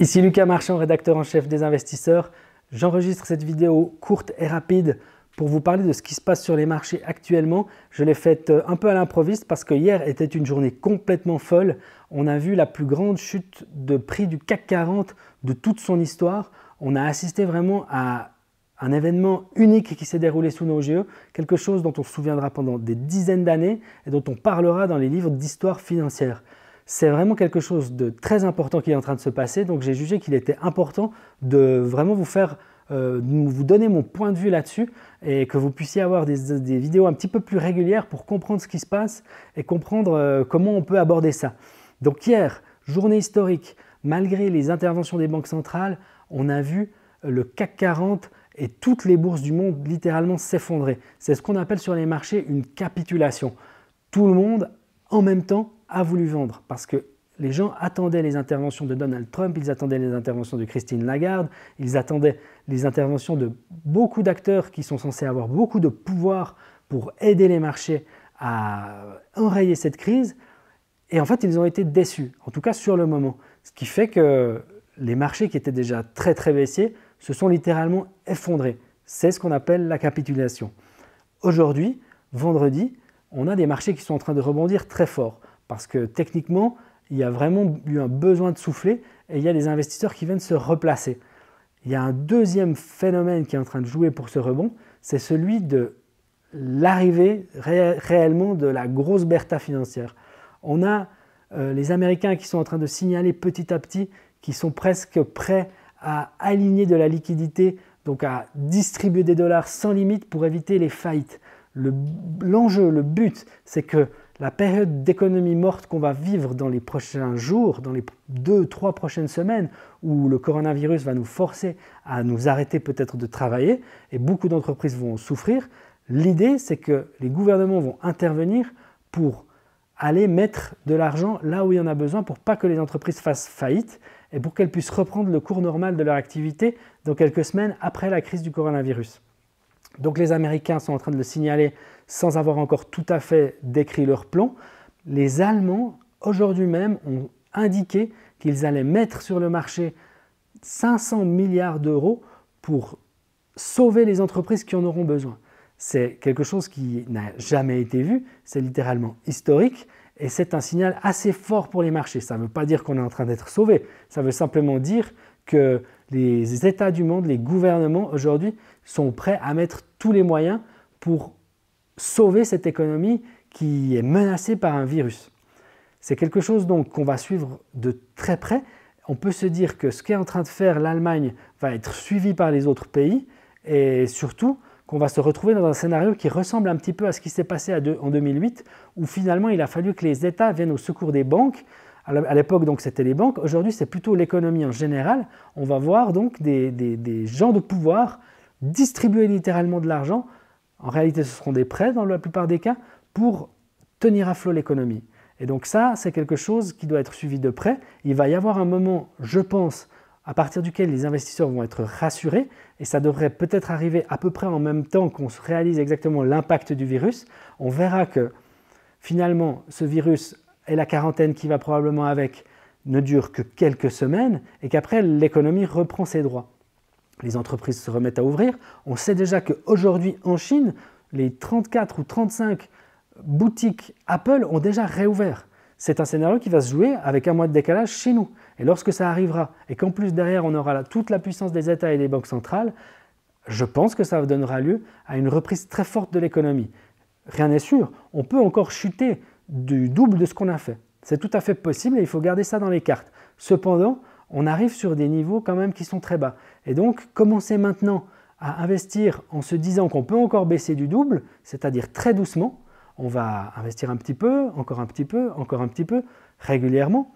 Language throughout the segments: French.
Ici Lucas Marchand, rédacteur en chef des investisseurs. J'enregistre cette vidéo courte et rapide pour vous parler de ce qui se passe sur les marchés actuellement. Je l'ai faite euh, un peu à l'improviste parce que hier était une journée complètement folle. On a vu la plus grande chute de prix du CAC 40 de toute son histoire. On a assisté vraiment à un événement unique qui s'est déroulé sous nos yeux, quelque chose dont on se souviendra pendant des dizaines d'années et dont on parlera dans les livres d'histoire financière c'est vraiment quelque chose de très important qui est en train de se passer. Donc j'ai jugé qu'il était important de vraiment vous faire, euh, vous donner mon point de vue là-dessus et que vous puissiez avoir des, vidéos un petit peu plus régulières pour comprendre ce qui se passe et comprendre euh, comment on peut aborder ça. Donc hier, journée historique, malgré les interventions des banques centrales, on a vu le CAC 40 et toutes les bourses du monde littéralement s'effondrer. C'est ce qu'on appelle sur les marchés une capitulation. Tout le monde en même temps a voulu vendre parce que les gens attendaient les interventions de Donald Trump, ils attendaient les interventions de Christine Lagarde, ils attendaient les interventions de beaucoup d'acteurs qui sont censés avoir beaucoup de pouvoir pour aider les marchés à enrayer cette crise. Et en fait, ils ont été déçus, en tout cas sur le moment. Ce qui fait que les marchés qui étaient déjà très très baissiers se sont littéralement effondrés. C'est ce qu'on appelle la capitulation. Aujourd'hui, vendredi, on a des marchés qui sont en train de rebondir très fort parce que techniquement, il y a vraiment eu un besoin de souffler et il y a des investisseurs qui viennent se replacer. Il y a un deuxième phénomène qui est en train de jouer pour ce rebond, c'est celui de l'arrivée réellement de la grosse bertha financière. On a euh, les Américains qui sont en train de signaler petit à petit qui sont presque prêts à aligner de la liquidité, donc à distribuer des dollars sans limite pour éviter les faillites. L'enjeu, le but, c'est que la période d'économie morte qu'on va vivre dans les prochains jours, dans les deux, trois prochaines semaines, où le coronavirus va nous forcer à nous arrêter peut-être de travailler, et beaucoup d'entreprises vont souffrir, l'idée c'est que les gouvernements vont intervenir pour aller mettre de l'argent là où il y en a besoin pour pas que les entreprises fassent faillite et pour qu'elles puissent reprendre le cours normal de leur activité dans quelques semaines après la crise du coronavirus. Donc les Américains sont en train de le signaler sans avoir encore tout à fait décrit leur plan. Les Allemands, aujourd'hui même, ont indiqué qu'ils allaient mettre sur le marché 500 milliards d'euros pour sauver les entreprises qui en auront besoin. C'est quelque chose qui n'a jamais été vu, c'est littéralement historique et c'est un signal assez fort pour les marchés. Ça ne veut pas dire qu'on est en train d'être sauvé, ça veut simplement dire que les États du monde, les gouvernements aujourd'hui sont prêts à mettre tous les moyens pour sauver cette économie qui est menacée par un virus. C'est quelque chose donc qu'on va suivre de très près. On peut se dire que ce qu'est en train de faire l'Allemagne va être suivi par les autres pays et surtout qu'on va se retrouver dans un scénario qui ressemble un petit peu à ce qui s'est passé en 2008 où finalement il a fallu que les États viennent au secours des banques à l'époque, donc, c'était les banques. Aujourd'hui, c'est plutôt l'économie en général. On va voir donc des, gens de pouvoir distribuer littéralement de l'argent. En réalité, ce seront des prêts dans la plupart des cas pour tenir à flot l'économie. Et donc ça, c'est quelque chose qui doit être suivi de près. Il va y avoir un moment, je pense, à partir duquel les investisseurs vont être rassurés, et ça devrait peut-être arriver à peu près en même temps qu'on réalise exactement l'impact du virus. On verra que finalement, ce virus et la quarantaine qui va probablement avec ne dure que quelques semaines et qu'après l'économie reprend ses droits. Les entreprises se remettent à ouvrir. On sait déjà qu'aujourd'hui en Chine, les 34 ou 35 boutiques Apple ont déjà réouvert. C'est un scénario qui va se jouer avec un mois de décalage chez nous. Et lorsque ça arrivera, et qu'en plus derrière on aura toute la puissance des États et des banques centrales, je pense que ça donnera lieu à une reprise très forte de l'économie. Rien n'est sûr, on peut encore chuter du double de ce qu'on a fait. C'est tout à fait possible et il faut garder ça dans les cartes. Cependant, on arrive sur des niveaux quand même qui sont très bas. Et donc, commencer maintenant à investir en se disant qu'on peut encore baisser du double, c'est-à-dire très doucement, on va investir un petit peu, encore un petit peu, encore un petit peu, régulièrement,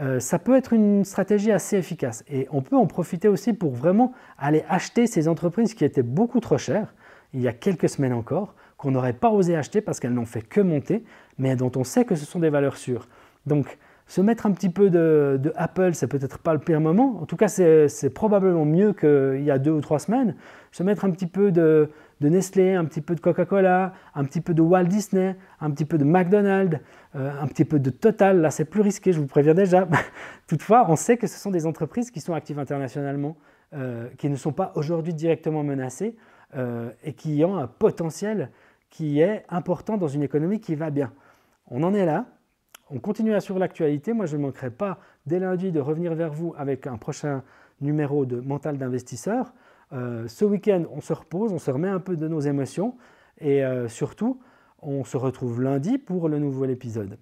euh, ça peut être une stratégie assez efficace. Et on peut en profiter aussi pour vraiment aller acheter ces entreprises qui étaient beaucoup trop chères, il y a quelques semaines encore, qu'on n'aurait pas osé acheter parce qu'elles n'ont fait que monter, mais dont on sait que ce sont des valeurs sûres. Donc, se mettre un petit peu de, Apple, c'est peut-être pas le pire moment. En tout cas, c'est probablement mieux qu'il y a deux ou trois semaines. Se mettre un petit peu de, de Nestlé, un petit peu de Coca-Cola, un petit peu de Walt Disney, un petit peu de McDonald's, euh, un petit peu de Total. Là, c'est plus risqué, je vous préviens déjà. Toutefois, on sait que ce sont des entreprises qui sont actives internationalement, euh, qui ne sont pas aujourd'hui directement menacées et qui ont un potentiel qui est important dans une économie qui va bien. On en est là. On continue à suivre l'actualité. Moi, je ne manquerai pas dès lundi de revenir vers vous avec un prochain numéro de Mental d'investisseur. Euh, ce week-end, on se repose, on se remet un peu de nos émotions et euh, surtout, on se retrouve lundi pour le nouvel épisode.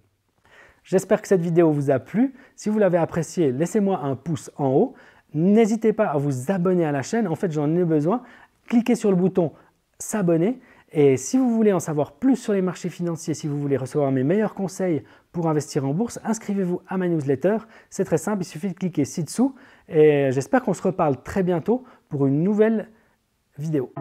J'espère que cette vidéo vous a plu. Si vous l'avez appréciée, laissez-moi un pouce en haut. N'hésitez pas à vous abonner à la chaîne. En fait, j'en ai besoin. Cliquez sur le bouton s'abonner et si vous voulez en savoir plus sur les marchés financiers, si vous voulez recevoir mes meilleurs conseils pour investir en bourse, inscrivez-vous à ma newsletter. C'est très simple, il suffit de cliquer ci-dessous. Et j'espère qu'on se reparle très bientôt pour une nouvelle vidéo.